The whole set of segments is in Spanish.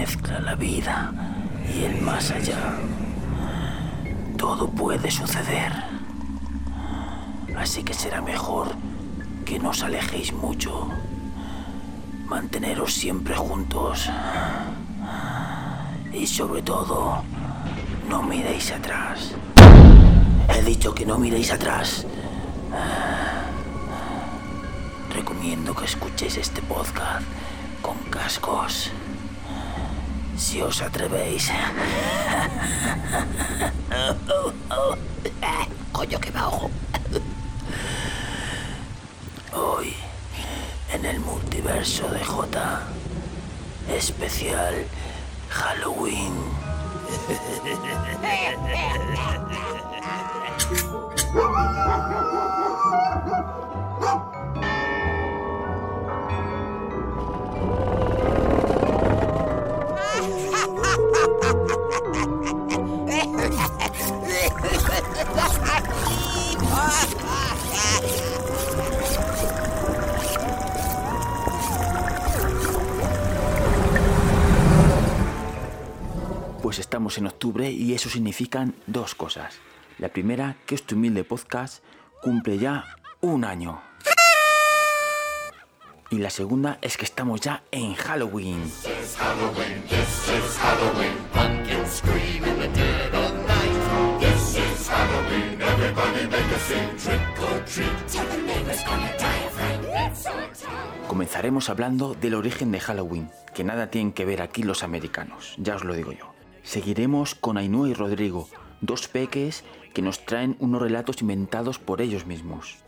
mezcla la vida y el más allá, todo puede suceder. Así que será mejor que no os alejéis mucho. Manteneros siempre juntos. Y sobre todo, no miréis atrás. He dicho que no miréis atrás. Recomiendo que escuchéis este podcast con cascos. Si os atrevéis. Coño, que bajo. Hoy, en el multiverso de J, especial Halloween. Pues estamos en octubre y eso significan dos cosas. La primera, que este humilde podcast cumple ya un año. Y la segunda es que estamos ya en Halloween. Comenzaremos hablando del origen de Halloween, que nada tienen que ver aquí los americanos, ya os lo digo yo. Seguiremos con Ainhoa y Rodrigo, dos peques que nos traen unos relatos inventados por ellos mismos.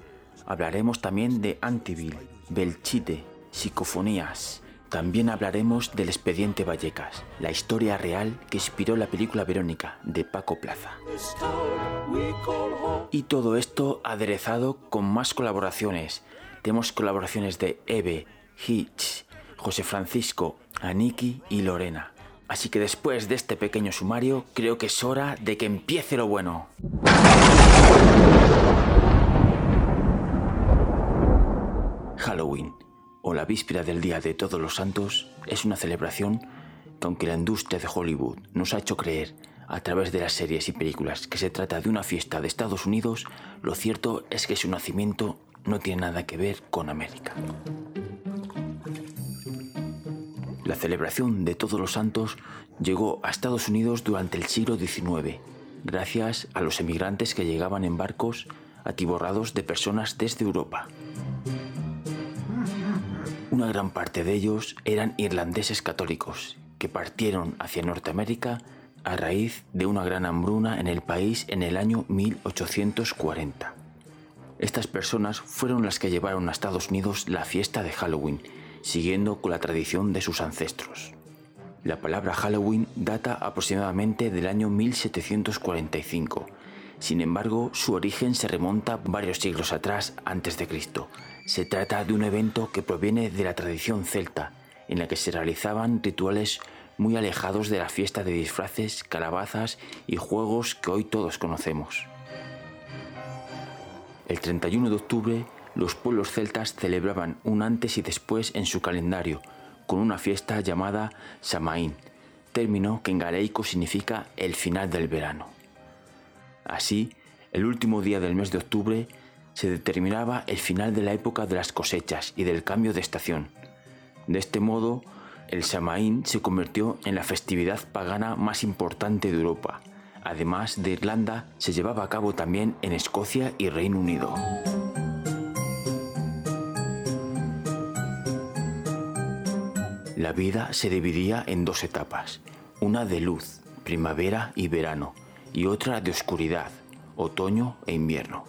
Hablaremos también de Antiville, Belchite, psicofonías. También hablaremos del expediente Vallecas, la historia real que inspiró la película Verónica de Paco Plaza. Y todo esto aderezado con más colaboraciones. Tenemos colaboraciones de Eve, Hitch, José Francisco, Aniki y Lorena. Así que después de este pequeño sumario, creo que es hora de que empiece lo bueno. Halloween, o la víspera del Día de Todos los Santos, es una celebración que aunque la industria de Hollywood nos ha hecho creer a través de las series y películas que se trata de una fiesta de Estados Unidos, lo cierto es que su nacimiento no tiene nada que ver con América. La celebración de Todos los Santos llegó a Estados Unidos durante el siglo XIX, gracias a los emigrantes que llegaban en barcos atiborrados de personas desde Europa. Una gran parte de ellos eran irlandeses católicos que partieron hacia Norteamérica a raíz de una gran hambruna en el país en el año 1840. Estas personas fueron las que llevaron a Estados Unidos la fiesta de Halloween, siguiendo con la tradición de sus ancestros. La palabra Halloween data aproximadamente del año 1745. Sin embargo, su origen se remonta varios siglos atrás antes de Cristo. Se trata de un evento que proviene de la tradición celta, en la que se realizaban rituales muy alejados de la fiesta de disfraces, calabazas y juegos que hoy todos conocemos. El 31 de octubre, los pueblos celtas celebraban un antes y después en su calendario, con una fiesta llamada Samaín, término que en galeico significa el final del verano. Así, el último día del mes de octubre se determinaba el final de la época de las cosechas y del cambio de estación. De este modo, el Samaín se convirtió en la festividad pagana más importante de Europa. Además de Irlanda, se llevaba a cabo también en Escocia y Reino Unido. La vida se dividía en dos etapas, una de luz, primavera y verano, y otra de oscuridad, otoño e invierno.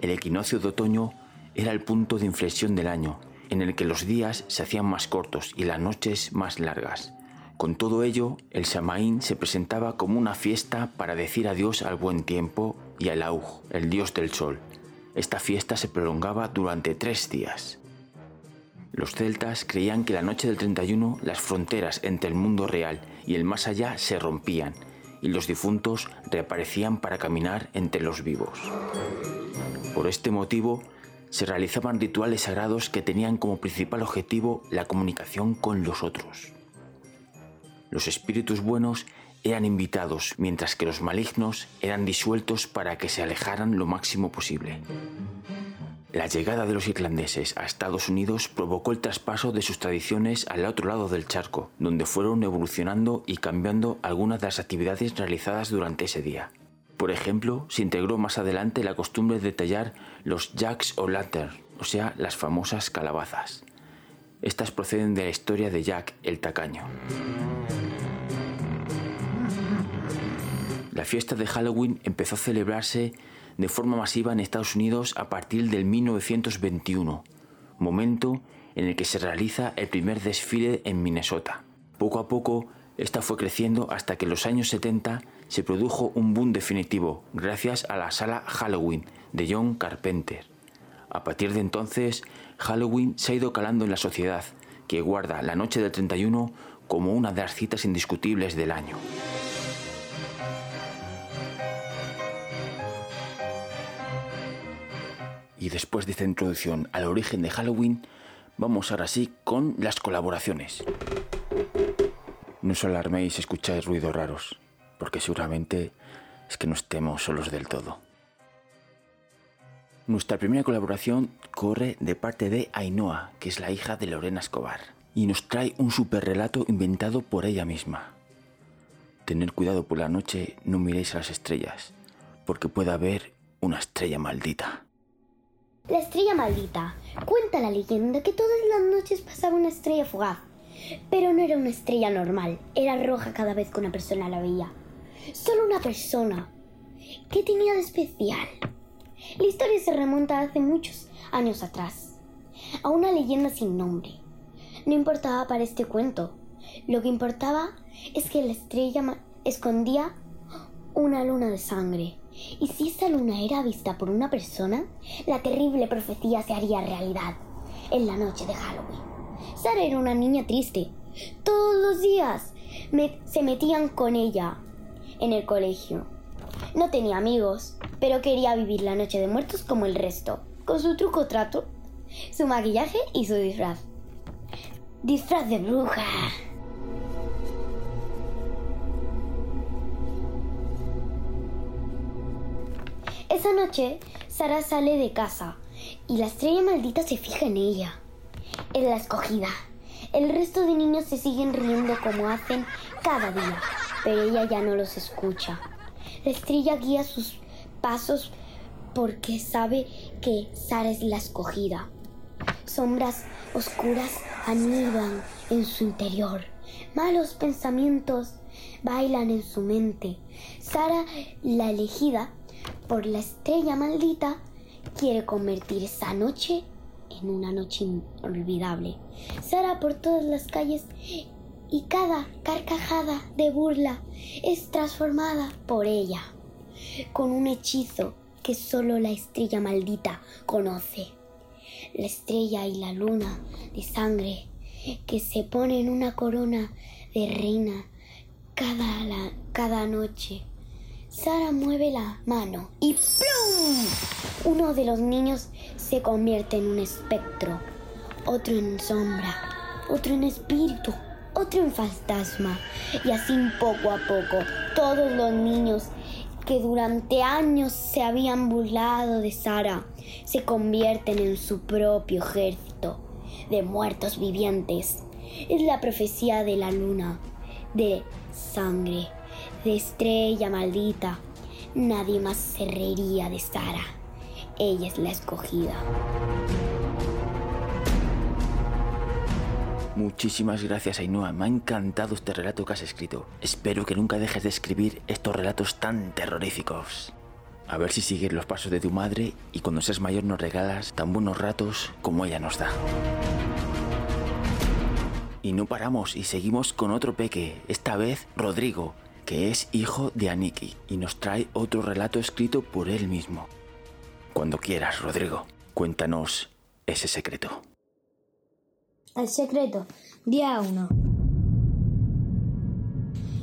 El equinoccio de otoño era el punto de inflexión del año, en el que los días se hacían más cortos y las noches más largas. Con todo ello, el Samaín se presentaba como una fiesta para decir adiós al buen tiempo y al Aug, el dios del sol. Esta fiesta se prolongaba durante tres días. Los celtas creían que la noche del 31 las fronteras entre el mundo real y el más allá se rompían y los difuntos reaparecían para caminar entre los vivos. Por este motivo, se realizaban rituales sagrados que tenían como principal objetivo la comunicación con los otros. Los espíritus buenos eran invitados, mientras que los malignos eran disueltos para que se alejaran lo máximo posible. La llegada de los irlandeses a Estados Unidos provocó el traspaso de sus tradiciones al otro lado del charco, donde fueron evolucionando y cambiando algunas de las actividades realizadas durante ese día. Por ejemplo, se integró más adelante la costumbre de tallar los jacks o lantern, o sea, las famosas calabazas. Estas proceden de la historia de Jack el Tacaño. La fiesta de Halloween empezó a celebrarse de forma masiva en Estados Unidos a partir del 1921, momento en el que se realiza el primer desfile en Minnesota. Poco a poco, esta fue creciendo hasta que en los años 70 se produjo un boom definitivo gracias a la sala Halloween de John Carpenter. A partir de entonces, Halloween se ha ido calando en la sociedad, que guarda la noche del 31 como una de las citas indiscutibles del año. Y después de esta introducción al origen de Halloween, vamos ahora sí con las colaboraciones. No os alarméis si escucháis ruidos raros, porque seguramente es que no estemos solos del todo. Nuestra primera colaboración corre de parte de Ainhoa, que es la hija de Lorena Escobar, y nos trae un super relato inventado por ella misma. Tener cuidado por la noche, no miréis a las estrellas, porque puede haber una estrella maldita. La estrella maldita. Cuenta la leyenda que todas las noches pasaba una estrella fugaz. Pero no era una estrella normal, era roja cada vez que una persona la veía. Solo una persona. ¿Qué tenía de especial? La historia se remonta hace muchos años atrás, a una leyenda sin nombre. No importaba para este cuento. Lo que importaba es que la estrella escondía una luna de sangre y si esa luna era vista por una persona, la terrible profecía se haría realidad en la noche de Halloween. Sara era una niña triste. Todos los días se metían con ella en el colegio. No tenía amigos, pero quería vivir la noche de muertos como el resto, con su truco trato, su maquillaje y su disfraz. Disfraz de bruja. Esa noche, Sara sale de casa y la estrella maldita se fija en ella. Es la escogida. El resto de niños se siguen riendo como hacen cada día, pero ella ya no los escucha. La estrella guía sus pasos porque sabe que Sara es la escogida. Sombras oscuras anidan en su interior. Malos pensamientos bailan en su mente. Sara, la elegida, por la estrella maldita, quiere convertir esa noche en una noche inolvidable. Sara por todas las calles y cada carcajada de burla es transformada por ella, con un hechizo que solo la estrella maldita conoce. La estrella y la luna de sangre que se ponen una corona de reina cada, cada noche Sara mueve la mano y ¡plum! Uno de los niños se convierte en un espectro, otro en sombra, otro en espíritu, otro en fantasma. Y así poco a poco todos los niños que durante años se habían burlado de Sara se convierten en su propio ejército de muertos vivientes. Es la profecía de la luna, de sangre estrella maldita. Nadie más se reiría de Sara. Ella es la escogida. Muchísimas gracias Ainhoa, me ha encantado este relato que has escrito. Espero que nunca dejes de escribir estos relatos tan terroríficos. A ver si sigues los pasos de tu madre y cuando seas mayor nos regalas tan buenos ratos como ella nos da. Y no paramos y seguimos con otro peque, esta vez Rodrigo, que es hijo de Aniki y nos trae otro relato escrito por él mismo. Cuando quieras, Rodrigo, cuéntanos ese secreto. El secreto, día 1.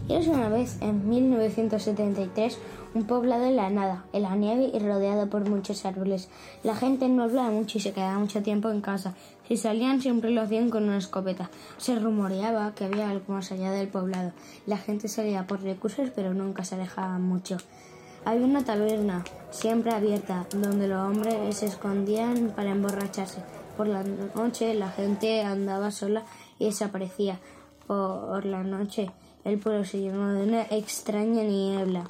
Y es una vez, en 1973, un poblado en la nada, en la nieve y rodeado por muchos árboles. La gente no hablaba mucho y se quedaba mucho tiempo en casa. Si salían siempre lo hacían con una escopeta. Se rumoreaba que había algo más allá del poblado. La gente salía por recursos pero nunca se alejaba mucho. Había una taberna, siempre abierta, donde los hombres se escondían para emborracharse. Por la noche la gente andaba sola y desaparecía. Por la noche el pueblo se llenó de una extraña niebla.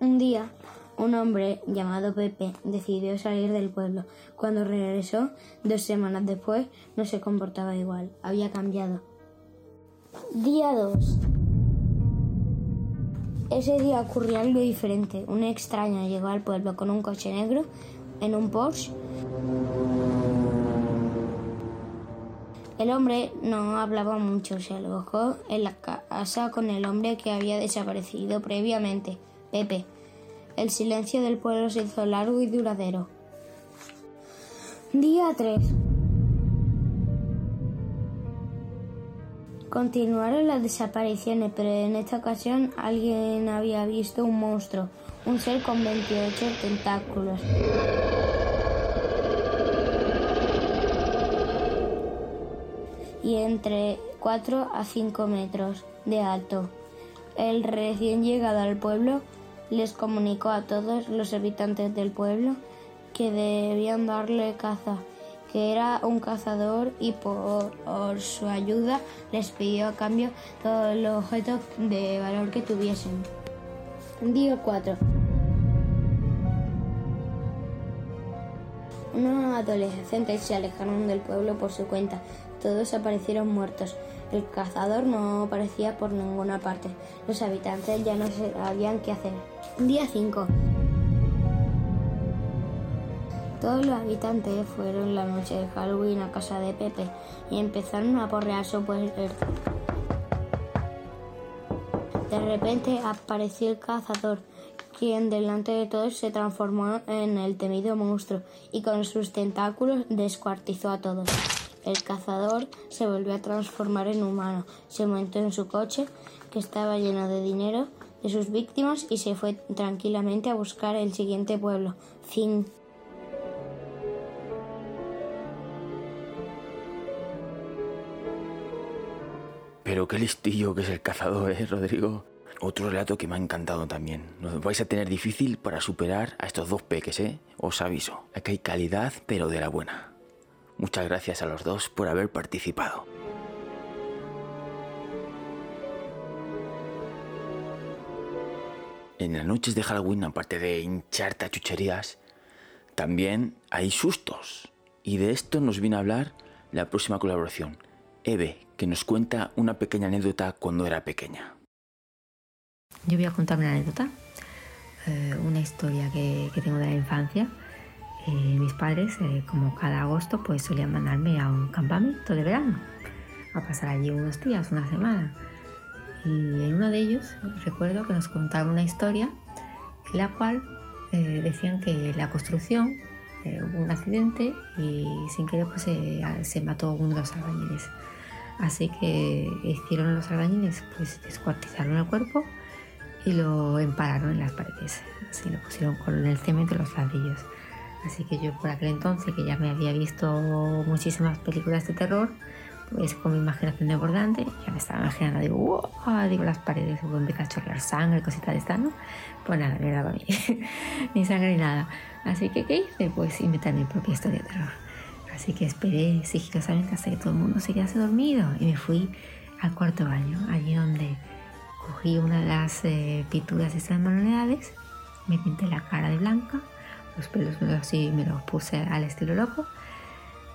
Un día, un hombre llamado Pepe decidió salir del pueblo. Cuando regresó, dos semanas después, no se comportaba igual. Había cambiado. Día 2. Ese día ocurrió algo diferente. Un extraño llegó al pueblo con un coche negro en un Porsche. El hombre no hablaba mucho, se alojó en la casa con el hombre que había desaparecido previamente, Pepe. El silencio del pueblo se hizo largo y duradero. Día 3. Continuaron las desapariciones, pero en esta ocasión alguien había visto un monstruo, un ser con 28 tentáculos. y entre 4 a 5 metros de alto. El recién llegado al pueblo les comunicó a todos los habitantes del pueblo que debían darle caza, que era un cazador y por, su ayuda les pidió a cambio todos los objetos de valor que tuviesen. Día 4. Unos adolescentes se alejaron del pueblo por su cuenta. Todos aparecieron muertos. El cazador no aparecía por ninguna parte. Los habitantes ya no sabían qué hacer. Día 5. Todos los habitantes fueron la noche de Halloween a casa de Pepe y empezaron a porrear su puerta. De repente apareció el cazador, quien delante de todos se transformó en el temido monstruo y con sus tentáculos descuartizó a todos. El cazador se volvió a transformar en humano, se montó en su coche, que estaba lleno de dinero, de sus víctimas y se fue tranquilamente a buscar el siguiente pueblo. Fin. Pero qué listillo que es el cazador, ¿eh, Rodrigo? Otro relato que me ha encantado también. Nos vais a tener difícil para superar a estos dos peques, ¿eh? Os aviso. Aquí hay calidad, pero de la buena. Muchas gracias a los dos por haber participado. En las noches de Halloween, aparte de hincharte a chucherías, también hay sustos. Y de esto nos viene a hablar la próxima colaboración, Eve, que nos cuenta una pequeña anécdota cuando era pequeña. Yo voy a contar una anécdota, eh, una historia que, tengo de la infancia eh, mis padres, eh, como cada agosto, pues solían mandarme a un campamento de verano, a pasar allí unos días, una semana. Y en uno de ellos recuerdo que nos contaron una historia en la cual eh, decían que la construcción hubo un accidente y sin querer pues se, mató uno de los albañiles. Así que hicieron los albañiles, pues descuartizaron el cuerpo y lo empararon en las paredes. Así lo pusieron con el cemento y los ladrillos. Así que yo por aquel entonces, que ya me había visto muchísimas películas de terror, pues con mi imaginación desbordante, ya me estaba imaginando, digo, wow, digo las paredes, voy a empezar a chorrear sangre, cositas de esta, ¿no? Pues nada, era para mí, ni sangre ni nada. Así que, ¿qué hice? Pues inventar mi propia historia de terror. Así que esperé sigilosamente hasta que todo el mundo se quedase dormido y me fui al cuarto baño, allí donde cogí una de las eh, pinturas de estas manualidades, me pinté la cara de blanca, los pelos así me los puse al estilo loco.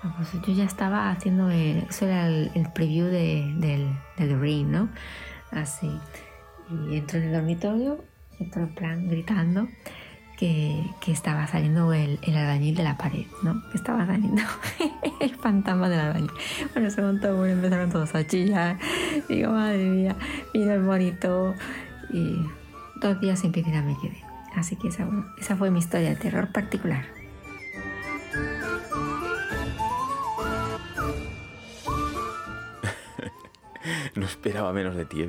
Pues yo ya estaba haciendo, el, eso era el, preview de, del, del Ring, ¿no? Así. Y entro en el dormitorio, entro en plan gritando que, que estaba saliendo el, el, albañil de la pared, ¿no? Que estaba saliendo el fantasma del albañil. Bueno, se montó uno, empezaron todos a chillar. Digo, madre mía, mira el bonito. Y dos días sin piscina me quedé. Así que esa, esa fue mi historia de terror particular. No esperaba menos de ti,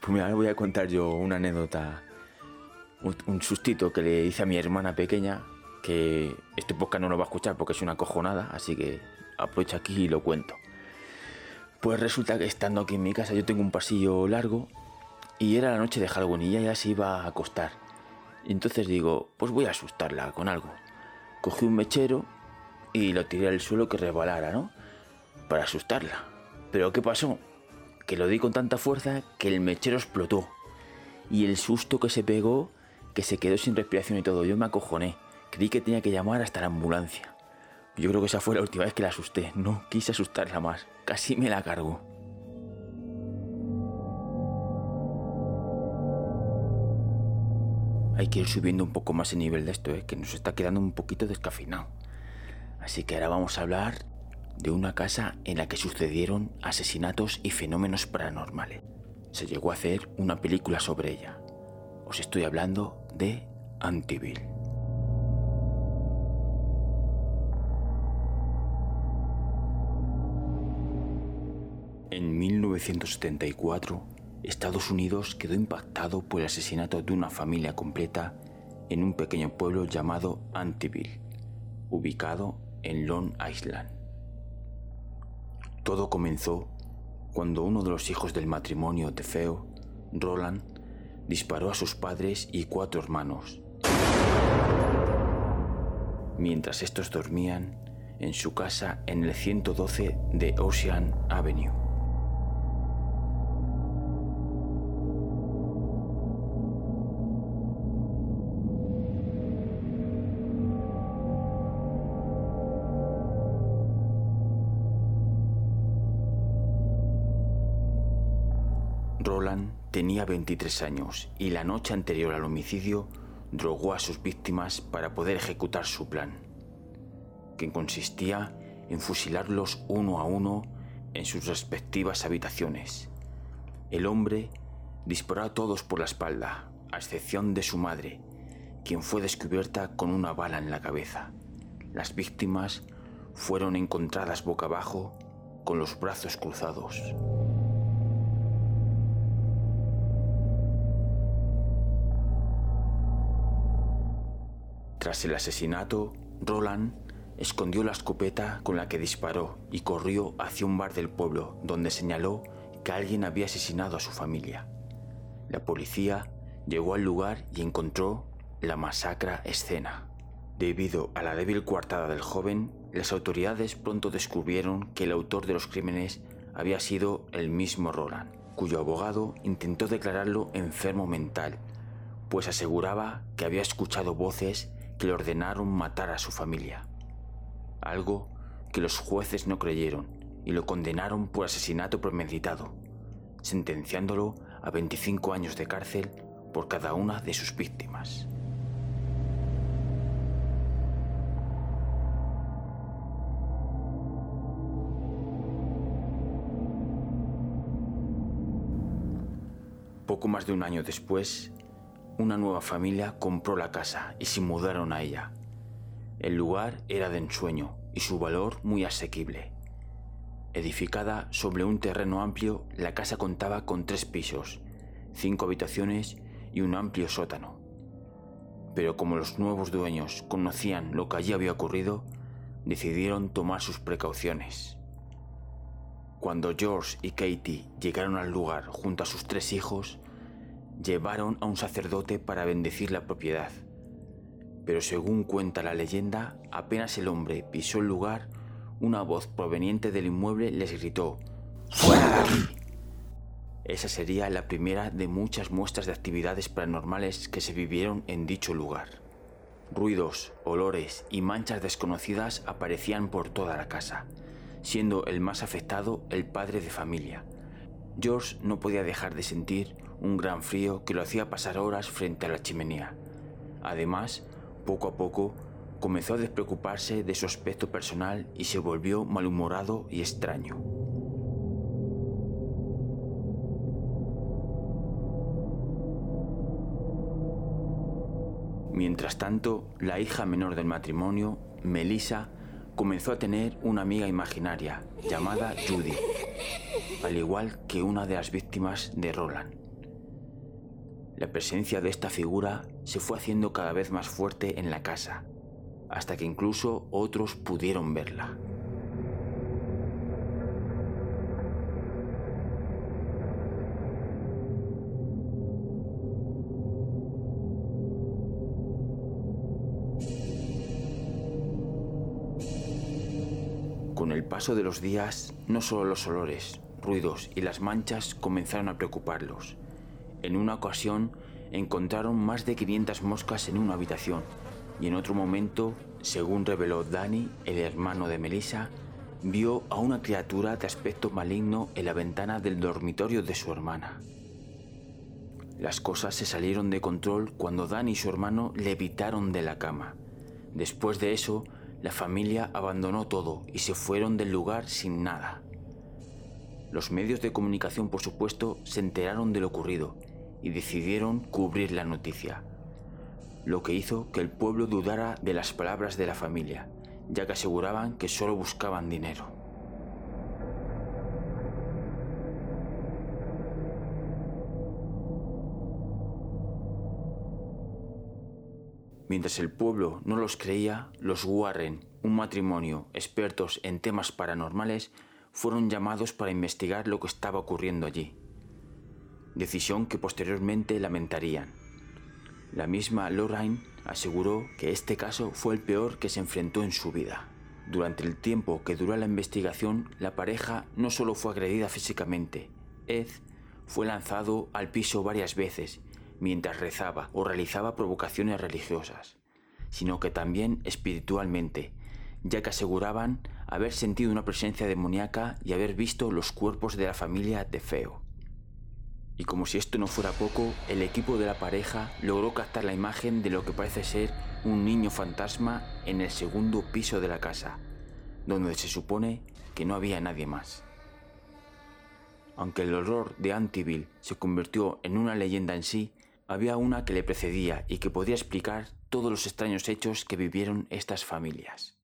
Pues mira, voy a contar yo una anécdota, un, sustito que le hice a mi hermana pequeña, que este podcast no lo va a escuchar porque es una cojonada, así que aprovecho aquí y lo cuento. Pues resulta que estando aquí en mi casa yo tengo un pasillo largo y era la noche de Halloween y ella ya se iba a acostar. Y entonces digo, pues voy a asustarla con algo. Cogí un mechero y lo tiré al suelo que rebalara, ¿no? Para asustarla. Pero ¿qué pasó? Que lo di con tanta fuerza que el mechero explotó. Y el susto que se pegó, que se quedó sin respiración y todo, yo me acojoné. Creí que tenía que llamar hasta la ambulancia. Yo creo que esa fue la última vez que la asusté. No quise asustarla más. Casi me la cargo. Hay que ir subiendo un poco más el nivel de esto, ¿eh? que nos está quedando un poquito descafeinado. Así que ahora vamos a hablar de una casa en la que sucedieron asesinatos y fenómenos paranormales. Se llegó a hacer una película sobre ella. Os estoy hablando de Amityville. En 1974, Estados Unidos quedó impactado por el asesinato de una familia completa en un pequeño pueblo llamado Amityville, ubicado en Long Island. Todo comenzó cuando uno de los hijos del matrimonio de Feo, Roland, disparó a sus padres y cuatro hermanos. Mientras estos dormían en su casa en el 112 de Ocean Avenue. Tenía 23 años y la noche anterior al homicidio drogó a sus víctimas para poder ejecutar su plan, que consistía en fusilarlos uno a uno en sus respectivas habitaciones. El hombre disparó a todos por la espalda, a excepción de su madre, quien fue descubierta con una bala en la cabeza. Las víctimas fueron encontradas boca abajo con los brazos cruzados. Tras el asesinato, Roland escondió la escopeta con la que disparó y corrió hacia un bar del pueblo donde señaló que alguien había asesinado a su familia. La policía llegó al lugar y encontró la masacra escena. Debido a la débil coartada del joven, las autoridades pronto descubrieron que el autor de los crímenes había sido el mismo Roland, cuyo abogado intentó declararlo enfermo mental, pues aseguraba que había escuchado voces que le ordenaron matar a su familia. Algo que los jueces no creyeron y lo condenaron por asesinato premeditado, sentenciándolo a 25 años de cárcel por cada una de sus víctimas. Poco más de un año después, una nueva familia compró la casa y se mudaron a ella. El lugar era de ensueño y su valor muy asequible. Edificada sobre un terreno amplio, la casa contaba con tres pisos, cinco habitaciones y un amplio sótano. Pero como los nuevos dueños conocían lo que allí había ocurrido, decidieron tomar sus precauciones. Cuando George y Katie llegaron al lugar junto a sus tres hijos, llevaron a un sacerdote para bendecir la propiedad. Pero según cuenta la leyenda, apenas el hombre pisó el lugar, una voz proveniente del inmueble les gritó, ¡Fuera de aquí! Esa sería la primera de muchas muestras de actividades paranormales que se vivieron en dicho lugar. Ruidos, olores y manchas desconocidas aparecían por toda la casa, siendo el más afectado el padre de familia. George no podía dejar de sentir un gran frío que lo hacía pasar horas frente a la chimenea. Además, poco a poco, comenzó a despreocuparse de su aspecto personal y se volvió malhumorado y extraño. Mientras tanto, la hija menor del matrimonio, Melissa, comenzó a tener una amiga imaginaria llamada Judy, al igual que una de las víctimas de Roland. La presencia de esta figura se fue haciendo cada vez más fuerte en la casa, hasta que incluso otros pudieron verla. Con el paso de los días, no solo los olores, ruidos y las manchas comenzaron a preocuparlos. En una ocasión encontraron más de 500 moscas en una habitación y en otro momento, según reveló Danny, el hermano de Melissa, vio a una criatura de aspecto maligno en la ventana del dormitorio de su hermana. Las cosas se salieron de control cuando Danny y su hermano levitaron de la cama. Después de eso, la familia abandonó todo y se fueron del lugar sin nada. Los medios de comunicación, por supuesto, se enteraron de lo ocurrido y decidieron cubrir la noticia, lo que hizo que el pueblo dudara de las palabras de la familia, ya que aseguraban que solo buscaban dinero. Mientras el pueblo no los creía, los Warren, un matrimonio expertos en temas paranormales, fueron llamados para investigar lo que estaba ocurriendo allí. Decisión que posteriormente lamentarían. La misma Lorraine aseguró que este caso fue el peor que se enfrentó en su vida. Durante el tiempo que duró la investigación, la pareja no solo fue agredida físicamente, Ed fue lanzado al piso varias veces mientras rezaba o realizaba provocaciones religiosas, sino que también espiritualmente, ya que aseguraban haber sentido una presencia demoníaca y haber visto los cuerpos de la familia de Feo. Y como si esto no fuera poco, el equipo de la pareja logró captar la imagen de lo que parece ser un niño fantasma en el segundo piso de la casa, donde se supone que no había nadie más. Aunque el horror de Antiville se convirtió en una leyenda en sí, había una que le precedía y que podía explicar todos los extraños hechos que vivieron estas familias.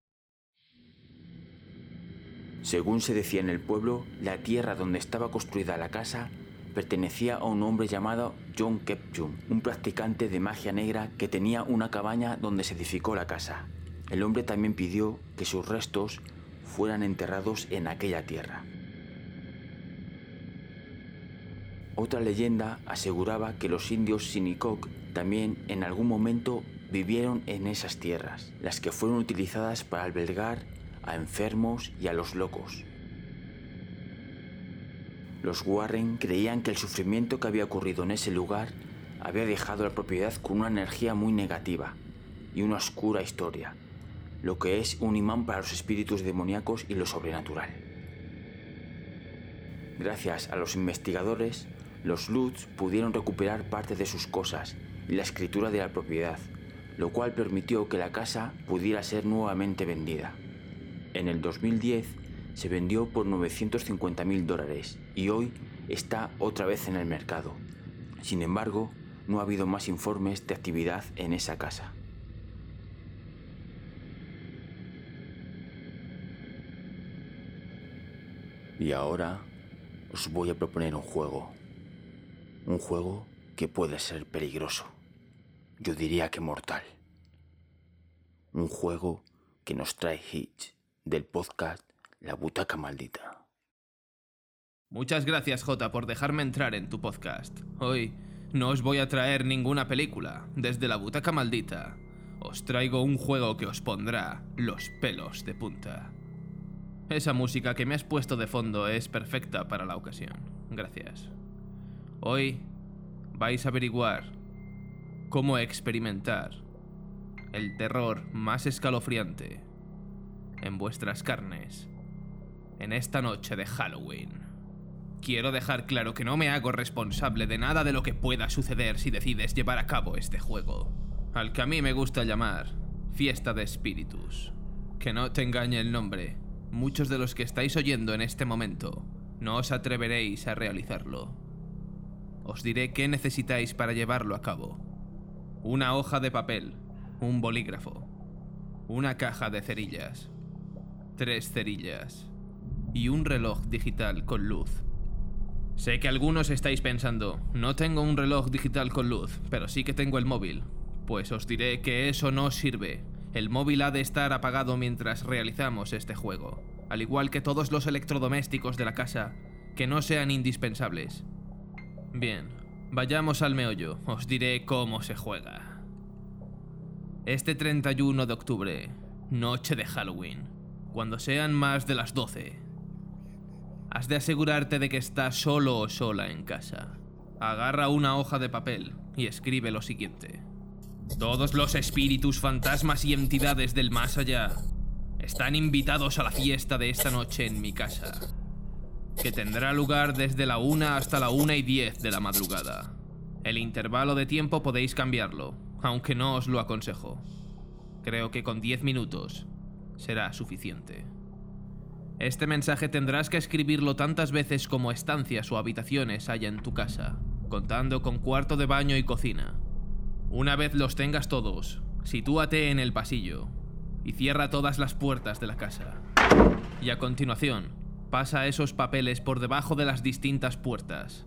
Según se decía en el pueblo, la tierra donde estaba construida la casa pertenecía a un hombre llamado John Kepchum, un practicante de magia negra que tenía una cabaña donde se edificó la casa. El hombre también pidió que sus restos fueran enterrados en aquella tierra. Otra leyenda aseguraba que los indios Sinicoc también en algún momento vivieron en esas tierras, las que fueron utilizadas para albergar a enfermos y a los locos. Los Warren creían que el sufrimiento que había ocurrido en ese lugar había dejado la propiedad con una energía muy negativa y una oscura historia, lo que es un imán para los espíritus demoníacos y lo sobrenatural. Gracias a los investigadores, los Lutz pudieron recuperar parte de sus cosas y la escritura de la propiedad, lo cual permitió que la casa pudiera ser nuevamente vendida. En el 2010 se vendió por 950 mil dólares y hoy está otra vez en el mercado. Sin embargo, no ha habido más informes de actividad en esa casa. Y ahora os voy a proponer un juego. Un juego que puede ser peligroso. Yo diría que mortal. Un juego que nos trae Hitch del podcast La Butaca Maldita. Muchas gracias, Jota, por dejarme entrar en tu podcast. Hoy no os voy a traer ninguna película. Desde la butaca maldita, os traigo un juego que os pondrá los pelos de punta. Esa música que me has puesto de fondo es perfecta para la ocasión. Gracias. Hoy vais a averiguar cómo experimentar el terror más escalofriante en vuestras carnes en esta noche de Halloween. Quiero dejar claro que no me hago responsable de nada de lo que pueda suceder si decides llevar a cabo este juego, al que a mí me gusta llamar Fiesta de Espíritus. Que no te engañe el nombre, muchos de los que estáis oyendo en este momento no os atreveréis a realizarlo. Os diré qué necesitáis para llevarlo a cabo. Una hoja de papel, un bolígrafo, una caja de cerillas, tres cerillas y un reloj digital con luz. Sé que algunos estáis pensando, no tengo un reloj digital con luz, pero sí que tengo el móvil. Pues os diré que eso no sirve. El móvil ha de estar apagado mientras realizamos este juego, al igual que todos los electrodomésticos de la casa que no sean indispensables. Bien, vayamos al meollo, os diré cómo se juega. Este 31 de octubre, noche de Halloween, cuando sean más de las 12, Has de asegurarte de que estás solo o sola en casa. Agarra una hoja de papel y escribe lo siguiente. Todos los espíritus, fantasmas y entidades del más allá están invitados a la fiesta de esta noche en mi casa, que tendrá lugar desde la 1 hasta la 1 y 10 de la madrugada. El intervalo de tiempo podéis cambiarlo, aunque no os lo aconsejo. Creo que con 10 minutos será suficiente. Este mensaje tendrás que escribirlo tantas veces como estancias o habitaciones haya en tu casa, contando con cuarto de baño y cocina. Una vez los tengas todos, sitúate en el pasillo y cierra todas las puertas de la casa. Y a continuación, pasa esos papeles por debajo de las distintas puertas,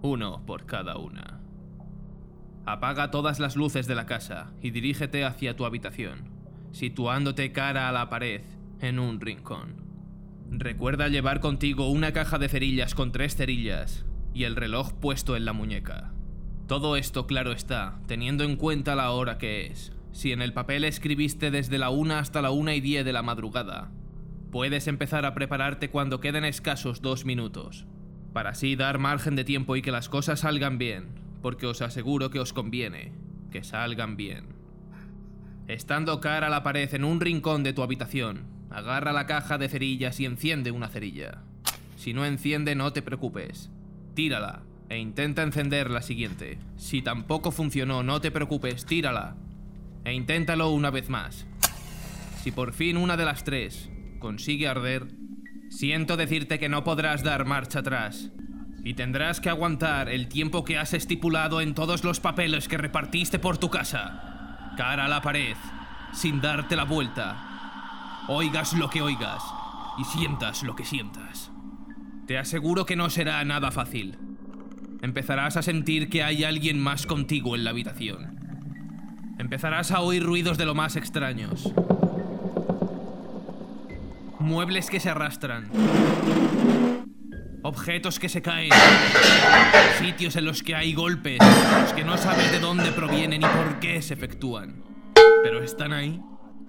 uno por cada una. Apaga todas las luces de la casa y dirígete hacia tu habitación, situándote cara a la pared en un rincón. Recuerda llevar contigo una caja de cerillas con tres cerillas y el reloj puesto en la muñeca. Todo esto, claro está, teniendo en cuenta la hora que es. Si en el papel escribiste desde la 1 hasta la 1 y 10 de la madrugada, puedes empezar a prepararte cuando queden escasos dos minutos, para así dar margen de tiempo y que las cosas salgan bien, porque os aseguro que os conviene que salgan bien. Estando cara a la pared en un rincón de tu habitación, Agarra la caja de cerillas y enciende una cerilla. Si no enciende, no te preocupes. Tírala e intenta encender la siguiente. Si tampoco funcionó, no te preocupes, tírala. E inténtalo una vez más. Si por fin una de las tres consigue arder, siento decirte que no podrás dar marcha atrás. Y tendrás que aguantar el tiempo que has estipulado en todos los papeles que repartiste por tu casa. Cara a la pared, sin darte la vuelta, Oigas lo que oigas y sientas lo que sientas. Te aseguro que no será nada fácil. Empezarás a sentir que hay alguien más contigo en la habitación. Empezarás a oír ruidos de lo más extraños. Muebles que se arrastran. Objetos que se caen. Sitios en los que hay golpes, los que no sabes de dónde provienen y por qué se efectúan. Pero están ahí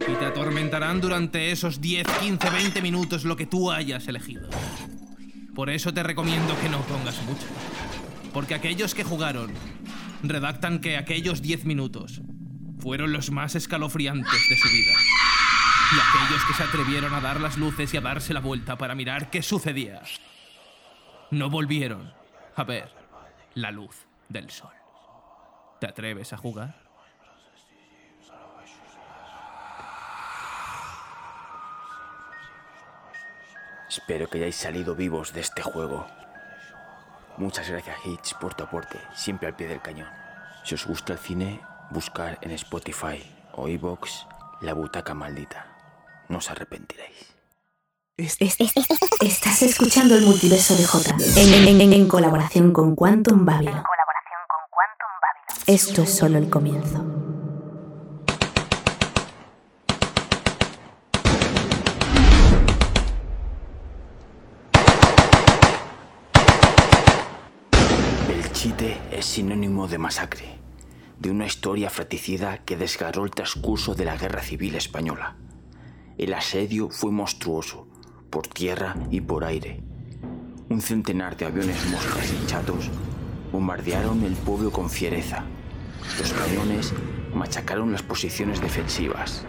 y te atormentarán durante esos 10, 15, 20 minutos lo que tú hayas elegido. Por eso te recomiendo que no pongas mucho. Porque aquellos que jugaron redactan que aquellos 10 minutos fueron los más escalofriantes de su vida. Y aquellos que se atrevieron a dar las luces y a darse la vuelta para mirar qué sucedía, no volvieron a ver la luz del sol. ¿Te atreves a jugar? Espero que hayáis salido vivos de este juego. Muchas gracias Hitch por tu aporte, siempre al pie del cañón. Si os gusta el cine, buscar en Spotify o iVoox La Butaca Maldita. No os arrepentiréis. estás escuchando el multiverso de J en, colaboración con Quantum Babylon. Esto es solo el comienzo. Chite es sinónimo de masacre, de una historia fratricida que desgarró el transcurso de la Guerra Civil Española. El asedio fue monstruoso, por tierra y por aire. Un centenar de aviones moscas y chatos bombardearon el pueblo con fiereza. Los cañones machacaron las posiciones defensivas.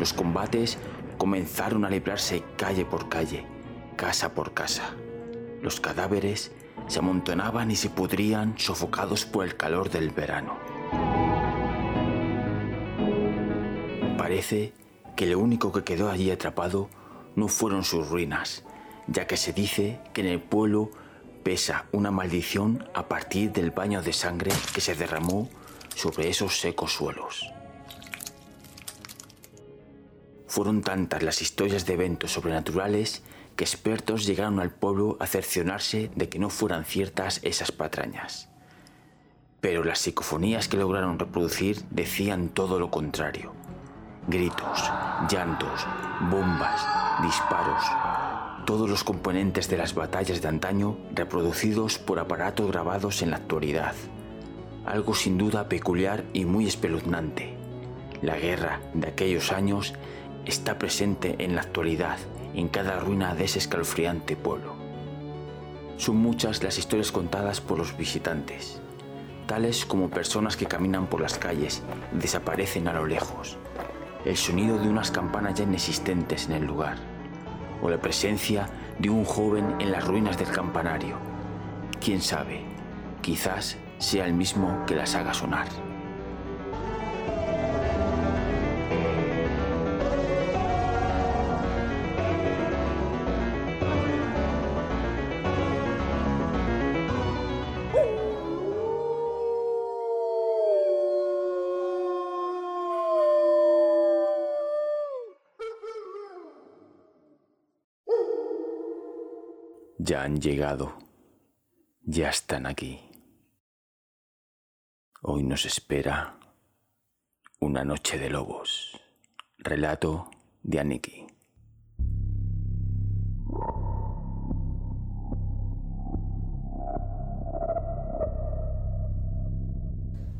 Los combates comenzaron a librarse calle por calle, casa por casa. Los cadáveres se amontonaban y se pudrían sofocados por el calor del verano. Parece que lo único que quedó allí atrapado no fueron sus ruinas, ya que se dice que en el pueblo pesa una maldición a partir del baño de sangre que se derramó sobre esos secos suelos. Fueron tantas las historias de eventos sobrenaturales que expertos llegaron al pueblo a cerciorarse de que no fueran ciertas esas patrañas. Pero las psicofonías que lograron reproducir decían todo lo contrario. Gritos, llantos, bombas, disparos, todos los componentes de las batallas de antaño reproducidos por aparatos grabados en la actualidad. Algo sin duda peculiar y muy espeluznante. La guerra de aquellos años está presente en la actualidad en cada ruina de ese escalofriante pueblo. Son muchas las historias contadas por los visitantes, tales como personas que caminan por las calles y desaparecen a lo lejos, el sonido de unas campanas ya inexistentes en el lugar, o la presencia de un joven en las ruinas del campanario. Quién sabe, quizás sea el mismo que las haga sonar. Ya han llegado, ya están aquí. Hoy nos espera una noche de lobos. Relato de Aniki.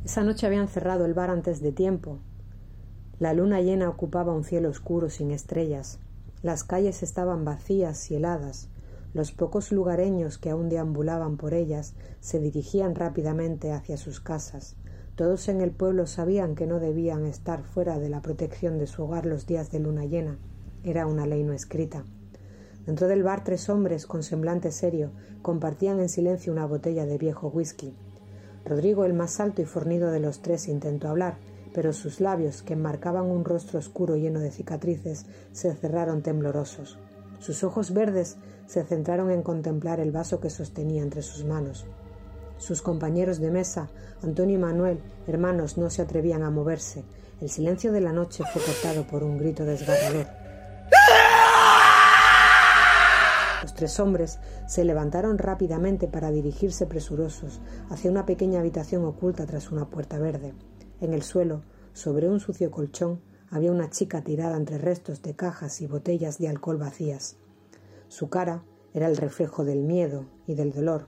Esa noche habían cerrado el bar antes de tiempo. La luna llena ocupaba un cielo oscuro sin estrellas. Las calles estaban vacías y heladas. Los pocos lugareños que aún deambulaban por ellas se dirigían rápidamente hacia sus casas. Todos en el pueblo sabían que no debían estar fuera de la protección de su hogar los días de luna llena. Era una ley no escrita. Dentro del bar tres hombres con semblante serio compartían en silencio una botella de viejo whisky. Rodrigo, el más alto y fornido de los tres, intentó hablar, pero sus labios, que enmarcaban un rostro oscuro lleno de cicatrices, se cerraron temblorosos. Sus ojos verdes se centraron en contemplar el vaso que sostenía entre sus manos. Sus compañeros de mesa, Antonio y Manuel, hermanos, no se atrevían a moverse. El silencio de la noche fue cortado por un grito desgarrador. Los tres hombres se levantaron rápidamente para dirigirse presurosos hacia una pequeña habitación oculta tras una puerta verde. En el suelo, sobre un sucio colchón, había una chica tirada entre restos de cajas y botellas de alcohol vacías. Su cara era el reflejo del miedo y del dolor.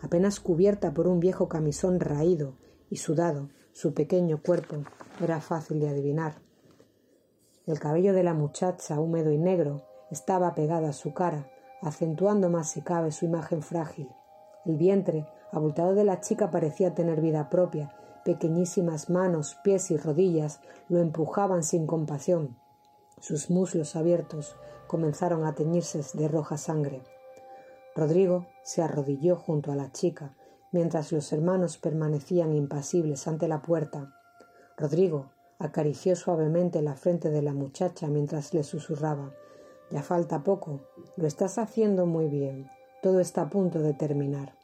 Apenas cubierta por un viejo camisón raído y sudado, su pequeño cuerpo era fácil de adivinar. El cabello de la muchacha, húmedo y negro, estaba pegado a su cara, acentuando más si cabe su imagen frágil. El vientre, abultado de la chica, parecía tener vida propia. Pequeñísimas manos, pies y rodillas lo empujaban sin compasión. Sus muslos abiertos comenzaron a teñirse de roja sangre. Rodrigo se arrodilló junto a la chica, mientras los hermanos permanecían impasibles ante la puerta. Rodrigo acarició suavemente la frente de la muchacha mientras le susurraba Ya falta poco. Lo estás haciendo muy bien. Todo está a punto de terminar.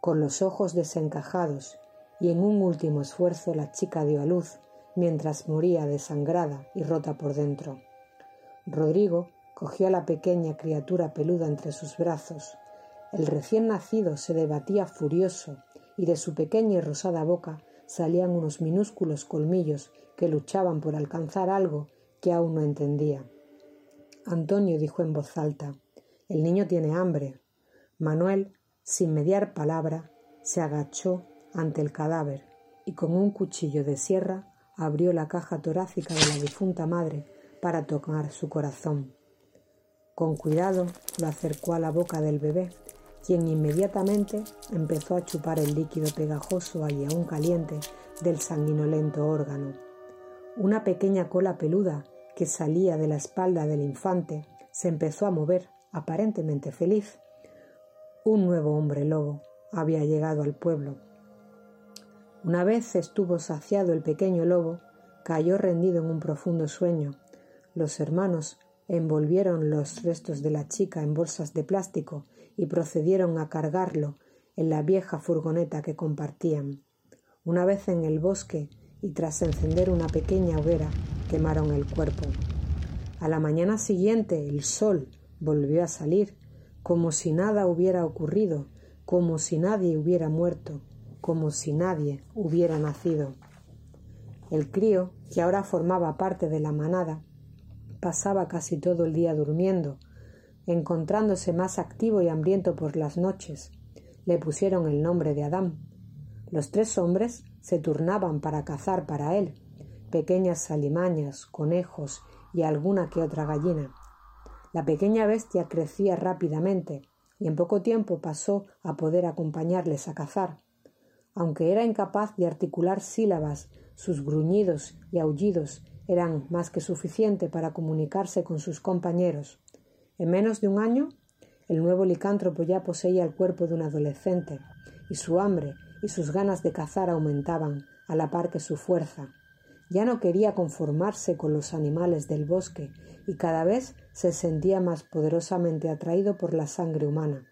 Con los ojos desencajados y en un último esfuerzo la chica dio a luz mientras moría desangrada y rota por dentro. Rodrigo cogió a la pequeña criatura peluda entre sus brazos. El recién nacido se debatía furioso y de su pequeña y rosada boca salían unos minúsculos colmillos que luchaban por alcanzar algo que aún no entendía. Antonio dijo en voz alta El niño tiene hambre. Manuel, sin mediar palabra, se agachó ante el cadáver y con un cuchillo de sierra abrió la caja torácica de la difunta madre para tocar su corazón. Con cuidado lo acercó a la boca del bebé, quien inmediatamente empezó a chupar el líquido pegajoso y aún caliente del sanguinolento órgano. Una pequeña cola peluda que salía de la espalda del infante se empezó a mover, aparentemente feliz. Un nuevo hombre lobo había llegado al pueblo. Una vez estuvo saciado el pequeño lobo, cayó rendido en un profundo sueño. Los hermanos envolvieron los restos de la chica en bolsas de plástico y procedieron a cargarlo en la vieja furgoneta que compartían. Una vez en el bosque y tras encender una pequeña hoguera, quemaron el cuerpo. A la mañana siguiente el sol, volvió a salir, como si nada hubiera ocurrido, como si nadie hubiera muerto, como si nadie hubiera nacido. El crío, que ahora formaba parte de la manada, pasaba casi todo el día durmiendo, encontrándose más activo y hambriento por las noches. Le pusieron el nombre de Adán. Los tres hombres se turnaban para cazar para él pequeñas alimañas, conejos y alguna que otra gallina. La pequeña bestia crecía rápidamente y en poco tiempo pasó a poder acompañarles a cazar. Aunque era incapaz de articular sílabas, sus gruñidos y aullidos eran más que suficiente para comunicarse con sus compañeros. En menos de un año, el nuevo licántropo ya poseía el cuerpo de un adolescente, y su hambre y sus ganas de cazar aumentaban a la par que su fuerza. Ya no quería conformarse con los animales del bosque y cada vez se sentía más poderosamente atraído por la sangre humana.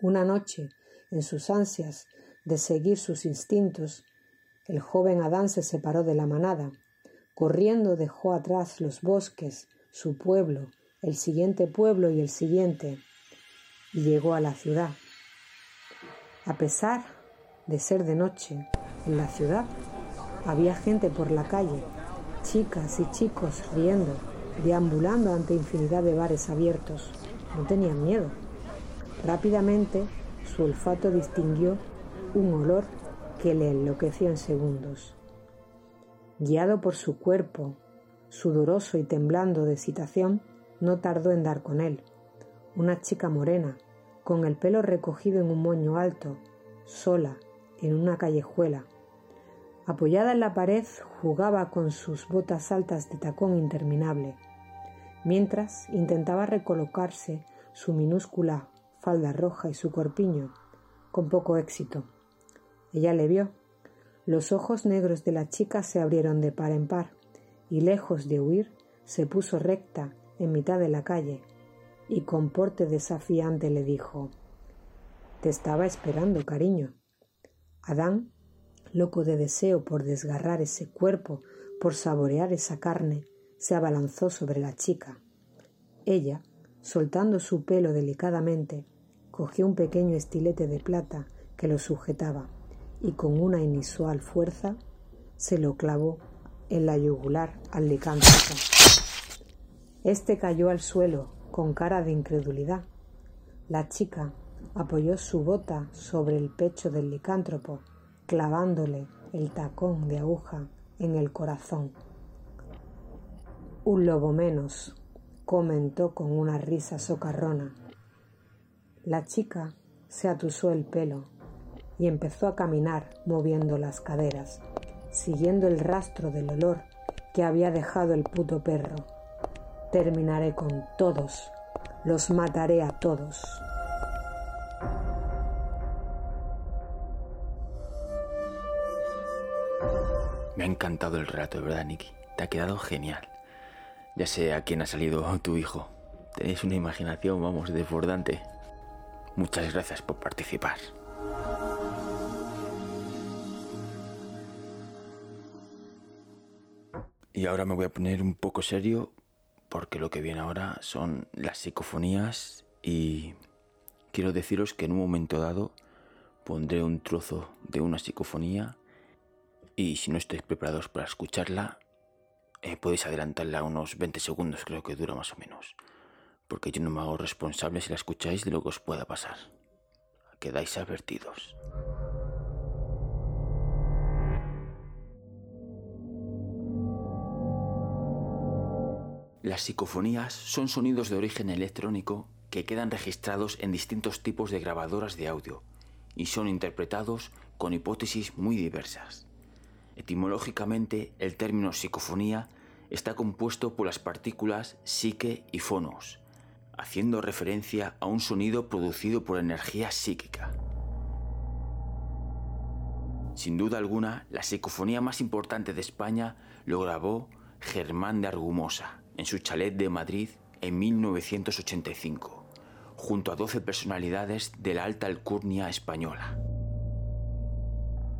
Una noche, en sus ansias de seguir sus instintos, el joven Adán se separó de la manada. Corriendo dejó atrás los bosques, su pueblo, el siguiente pueblo y el siguiente, y llegó a la ciudad. A pesar de ser de noche, en la ciudad había gente por la calle, chicas y chicos riendo, deambulando ante infinidad de bares abiertos. No tenían miedo. Rápidamente su olfato distinguió un olor que le enloqueció en segundos. Guiado por su cuerpo, sudoroso y temblando de excitación, no tardó en dar con él. Una chica morena, con el pelo recogido en un moño alto, sola, en una callejuela, Apoyada en la pared, jugaba con sus botas altas de tacón interminable, mientras intentaba recolocarse su minúscula falda roja y su corpiño, con poco éxito. Ella le vio. Los ojos negros de la chica se abrieron de par en par, y lejos de huir, se puso recta en mitad de la calle, y con porte desafiante le dijo Te estaba esperando, cariño. Adán loco de deseo por desgarrar ese cuerpo, por saborear esa carne, se abalanzó sobre la chica. Ella, soltando su pelo delicadamente, cogió un pequeño estilete de plata que lo sujetaba y con una inusual fuerza se lo clavó en la yugular al licántropo. Este cayó al suelo con cara de incredulidad. La chica apoyó su bota sobre el pecho del licántropo clavándole el tacón de aguja en el corazón. Un lobo menos, comentó con una risa socarrona. La chica se atusó el pelo y empezó a caminar moviendo las caderas, siguiendo el rastro del olor que había dejado el puto perro. Terminaré con todos, los mataré a todos. Me ha encantado el relato, verdad, Nicky. Te ha quedado genial. Ya sé a quién ha salido tu hijo. Tenéis una imaginación, vamos, desbordante. Muchas gracias por participar. Y ahora me voy a poner un poco serio porque lo que viene ahora son las psicofonías y quiero deciros que en un momento dado pondré un trozo de una psicofonía y si no estáis preparados para escucharla, eh, podéis adelantarla unos 20 segundos, creo que dura más o menos. Porque yo no me hago responsable si la escucháis de lo que os pueda pasar. Quedáis advertidos. Las psicofonías son sonidos de origen electrónico que quedan registrados en distintos tipos de grabadoras de audio y son interpretados con hipótesis muy diversas. Etimológicamente, el término psicofonía está compuesto por las partículas psique y fonos, haciendo referencia a un sonido producido por energía psíquica. Sin duda alguna, la psicofonía más importante de España lo grabó Germán de Argumosa en su chalet de Madrid en 1985, junto a 12 personalidades de la alta alcurnia española.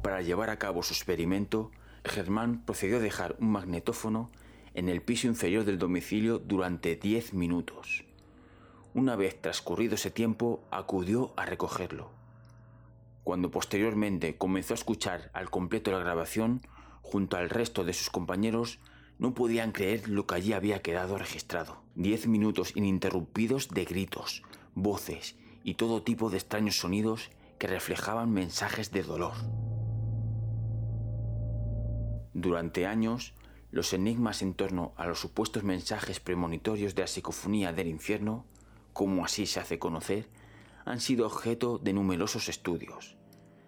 Para llevar a cabo su experimento, Germán procedió a dejar un magnetófono en el piso inferior del domicilio durante 10 minutos. una vez transcurrido ese tiempo, acudió a recogerlo. Cuando posteriormente comenzó a escuchar al completo la grabación, junto al resto de sus compañeros, no podían creer lo que allí había quedado registrado. Diez minutos ininterrumpidos de gritos, voces y todo tipo de extraños sonidos que reflejaban mensajes de dolor. Durante años, los enigmas en torno a los supuestos mensajes premonitorios de la psicofonía del infierno como así se hace conocer, han sido objeto de numerosos estudios.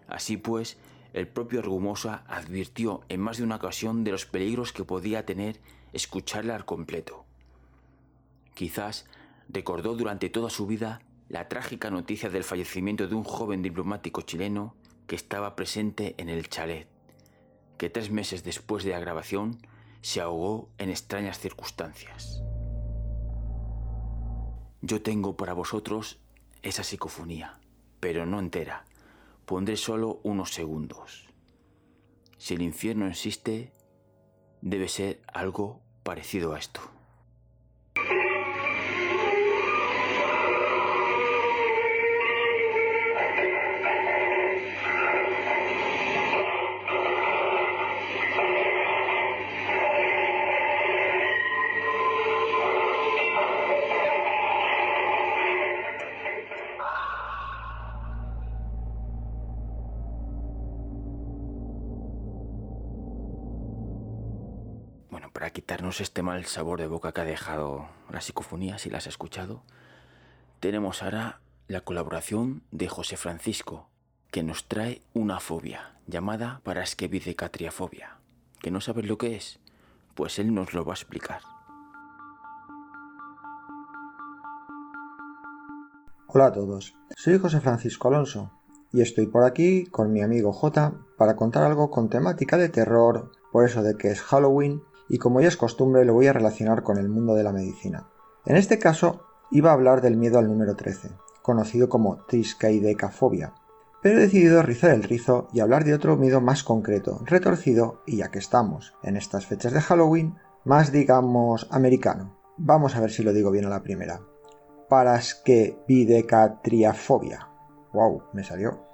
Así pues, el propio Argumosa advirtió en más de una ocasión de los peligros que podía tener escucharla al completo. Quizás recordó durante toda su vida la trágica noticia del fallecimiento de un joven diplomático chileno que estaba presente en el chalet, que tres meses después de la grabación se ahogó en extrañas circunstancias. Yo tengo para vosotros esa psicofonía, pero no entera. Pondré solo unos segundos. Si el infierno existe, debe ser algo parecido a esto. Este mal sabor de boca que ha dejado la psicofonía, si la has escuchado, tenemos ahora la colaboración de José Francisco, que nos trae una fobia llamada paraskevidecatriafobia. ¿Que no sabes lo que es? Pues él nos lo va a explicar. Hola a todos, soy José Francisco Alonso y estoy por aquí con mi amigo J para contar algo con temática de terror, por eso de que es Halloween y como ya es costumbre lo voy a relacionar con el mundo de la medicina. En este caso iba a hablar del miedo al número 13, conocido como triskaidecafobia, pero he decidido rizar el rizo y hablar de otro miedo más concreto, retorcido y ya que estamos en estas fechas de Halloween, más digamos americano. Vamos a ver si lo digo bien a la primera. Paraskevidecatriafobia. ¡Wow! Me salió.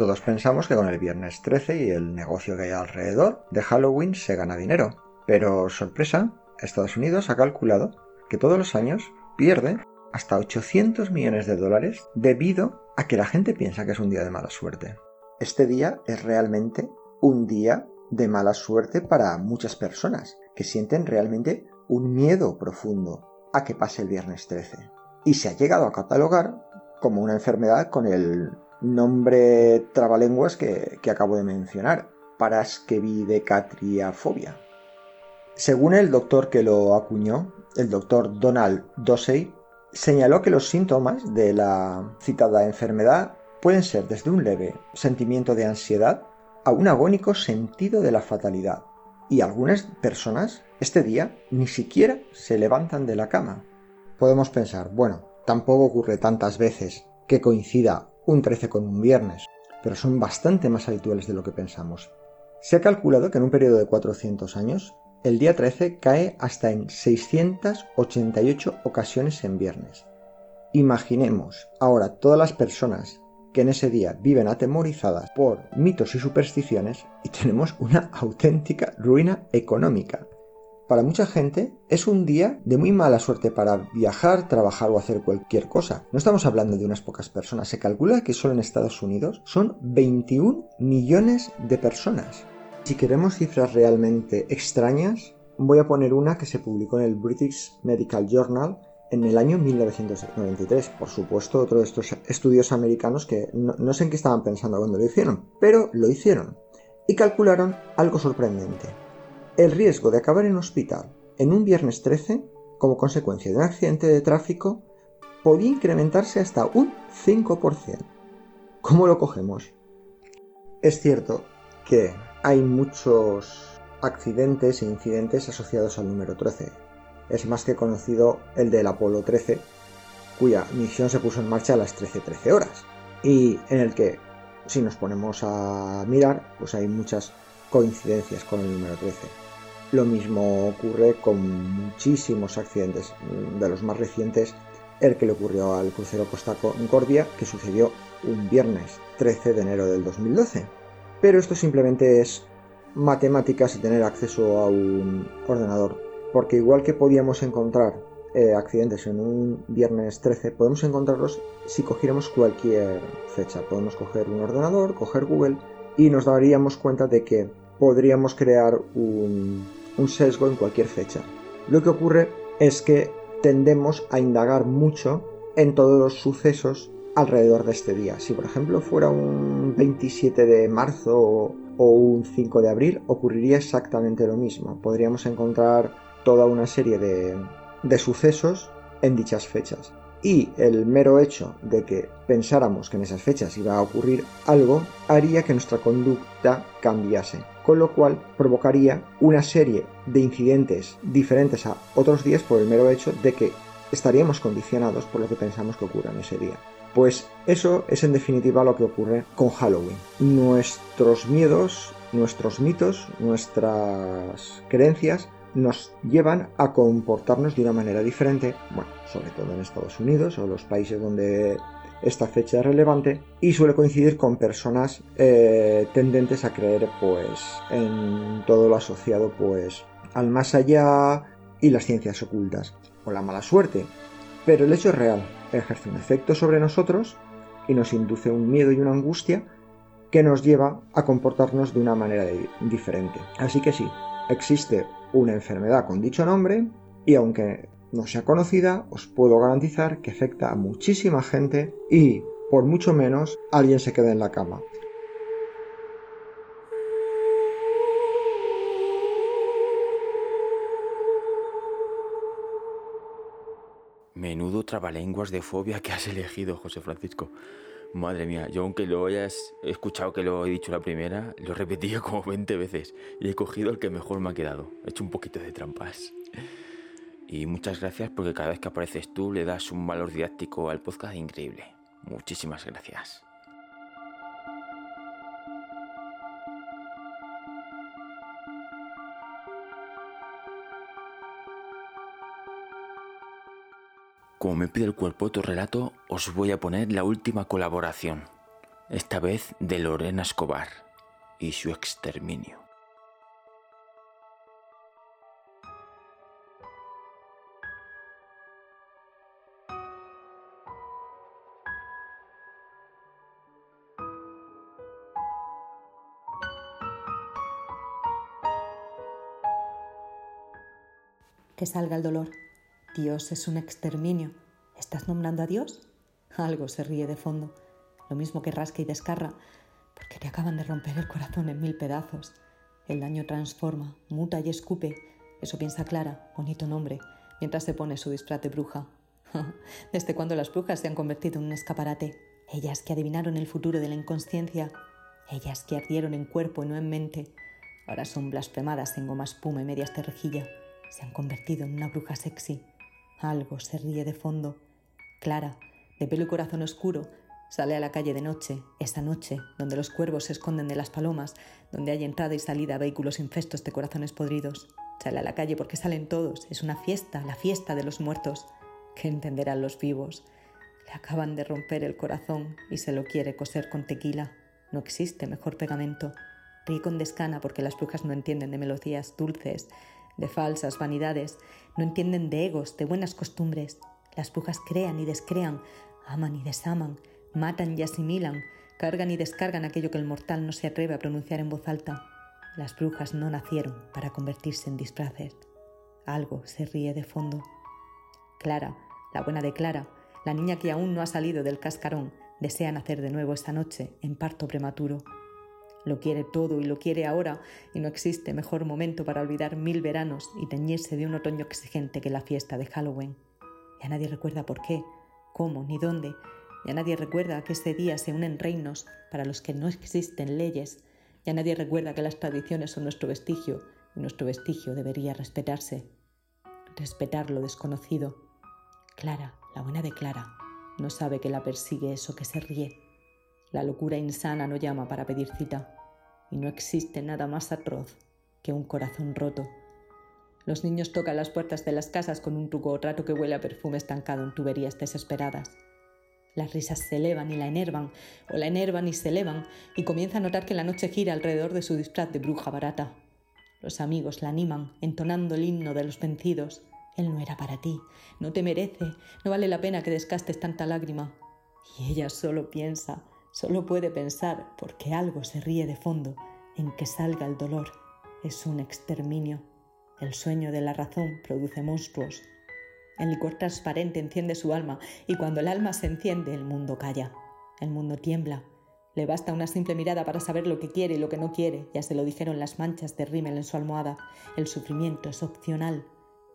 Todos pensamos que con el viernes 13 y el negocio que hay alrededor de Halloween se gana dinero. Pero, sorpresa, Estados Unidos ha calculado que todos los años pierde hasta 800 millones de dólares debido a que la gente piensa que es un día de mala suerte. Este día es realmente un día de mala suerte para muchas personas que sienten realmente un miedo profundo a que pase el viernes 13. Y se ha llegado a catalogar como una enfermedad con el nombre trabalenguas que, que acabo de mencionar, paraskevidecatriafobia. Según el doctor que lo acuñó, el doctor Donald Dosey, señaló que los síntomas de la citada enfermedad pueden ser desde un leve sentimiento de ansiedad a un agónico sentido de la fatalidad. Y algunas personas este día ni siquiera se levantan de la cama. Podemos pensar, bueno, tampoco ocurre tantas veces que coincida un 13 con un viernes, pero son bastante más habituales de lo que pensamos. Se ha calculado que en un periodo de 400 años, el día 13 cae hasta en 688 ocasiones en viernes. Imaginemos ahora todas las personas que en ese día viven atemorizadas por mitos y supersticiones y tenemos una auténtica ruina económica. Para mucha gente es un día de muy mala suerte para viajar, trabajar o hacer cualquier cosa. No estamos hablando de unas pocas personas. Se calcula que solo en Estados Unidos son 21 millones de personas. Si queremos cifras realmente extrañas, voy a poner una que se publicó en el British Medical Journal en el año 1993. Por supuesto, otro de estos estudios americanos que no, no, sé en qué estaban pensando cuando lo hicieron, pero lo hicieron. Y calcularon algo sorprendente. El riesgo de acabar en hospital en un viernes 13 como consecuencia de un accidente de tráfico podía incrementarse hasta un 5%. ¿Cómo lo cogemos? Es cierto que hay muchos accidentes e incidentes asociados al número 13. Es más que conocido el del Apolo 13, cuya misión se puso en marcha a las 13.13 horas, y en el que, si nos ponemos a mirar, pues hay muchas coincidencias con el número 13. Lo mismo ocurre con muchísimos accidentes. De los más recientes el que le ocurrió al crucero Costa Concordia, que sucedió un viernes 13 de enero del 2012. Pero esto simplemente es matemáticas y tener acceso a un ordenador, porque igual que podíamos encontrar eh, accidentes en un viernes 13, podemos encontrarlos si cogiéramos cualquier fecha. Podemos coger un ordenador, coger Google y nos daríamos cuenta de que podríamos crear un, un sesgo en cualquier fecha. Lo que ocurre es que tendemos a indagar mucho en todos los sucesos alrededor de este día. Si por ejemplo fuera un 27 de marzo o un 5 de abril, ocurriría exactamente lo mismo. Podríamos encontrar toda una serie de, de sucesos en dichas fechas. Y el mero hecho de que pensáramos que en esas fechas iba a ocurrir algo haría que nuestra conducta cambiase, con lo cual provocaría una serie de incidentes diferentes a otros días por el mero hecho de que estaríamos condicionados por lo que pensamos que ocurra en ese día. Pues eso es en definitiva lo que ocurre con Halloween. Nuestros miedos, nuestros mitos, nuestras creencias nos llevan a comportarnos de una manera diferente, bueno, sobre todo en Estados Unidos o los países donde esta fecha es relevante y suele coincidir con personas eh, tendentes a creer pues en todo lo asociado pues al más allá y las ciencias ocultas o la mala suerte. Pero el hecho es real, ejerce un efecto sobre nosotros y nos induce un miedo y una angustia que nos lleva a comportarnos de una manera diferente. Así que sí, existe una enfermedad con dicho nombre y aunque no sea conocida, os puedo garantizar que afecta a muchísima gente y, por mucho menos, alguien se queda en la cama. Menudo trabalenguas de fobia que has elegido, José Francisco. Madre mía, yo aunque lo hayas escuchado que lo he dicho la primera, lo he repetido como 20 veces y he cogido el que mejor me ha quedado. He hecho un poquito de trampas. Y muchas gracias porque cada vez que apareces tú le das un valor didáctico al podcast increíble. Muchísimas gracias. Como me pide el cuerpo tu relato, os voy a poner la última colaboración, esta vez de Lorena Escobar y su exterminio. Que salga el dolor. Dios es un exterminio. ¿Estás nombrando a Dios? Algo se ríe de fondo, lo mismo que rasca y descarra, porque te acaban de romper el corazón en mil pedazos. El daño transforma, muta y escupe. Eso piensa Clara, bonito nombre, mientras se pone su disfraz de bruja. ¿Desde cuando las brujas se han convertido en un escaparate? Ellas que adivinaron el futuro de la inconsciencia, ellas que ardieron en cuerpo y no en mente, ahora son blasfemadas en goma espuma y medias de rejilla. Se han convertido en una bruja sexy. Algo se ríe de fondo. Clara, de pelo y corazón oscuro, sale a la calle de noche, esa noche, donde los cuervos se esconden de las palomas, donde hay entrada y salida a vehículos infestos de corazones podridos. Sale a la calle porque salen todos. Es una fiesta, la fiesta de los muertos. ¿Qué entenderán los vivos? Le acaban de romper el corazón y se lo quiere coser con tequila. No existe mejor pegamento. Ríe con descana porque las brujas no entienden de melodías dulces, de falsas vanidades, no entienden de egos, de buenas costumbres. Las brujas crean y descrean, aman y desaman, matan y asimilan, cargan y descargan aquello que el mortal no se atreve a pronunciar en voz alta. Las brujas no nacieron para convertirse en disfraces. Algo se ríe de fondo. Clara, la buena de Clara, la niña que aún no ha salido del cascarón, desea nacer de nuevo esta noche en parto prematuro. Lo quiere todo y lo quiere ahora, y no existe mejor momento para olvidar mil veranos y teñirse de un otoño exigente que la fiesta de Halloween. Ya nadie recuerda por qué, cómo ni dónde. Ya nadie recuerda que ese día se unen reinos para los que no existen leyes. Ya nadie recuerda que las tradiciones son nuestro vestigio y nuestro vestigio debería respetarse. Respetar lo desconocido. Clara, la buena de Clara, no sabe que la persigue eso que se ríe. La locura insana no llama para pedir cita y no existe nada más atroz que un corazón roto. Los niños tocan las puertas de las casas con un truco o trato que huele a perfume estancado en tuberías desesperadas. Las risas se elevan y la enervan, o la enervan y se elevan, y comienza a notar que la noche gira alrededor de su disfraz de bruja barata. Los amigos la animan, entonando el himno de los vencidos. Él no era para ti, no te merece, no vale la pena que descastes tanta lágrima. Y ella solo piensa, solo puede pensar, porque algo se ríe de fondo, en que salga el dolor. Es un exterminio. El sueño de la razón produce monstruos. El licor transparente enciende su alma y cuando el alma se enciende el mundo calla. El mundo tiembla. Le basta una simple mirada para saber lo que quiere y lo que no quiere. Ya se lo dijeron las manchas de rímel en su almohada. El sufrimiento es opcional.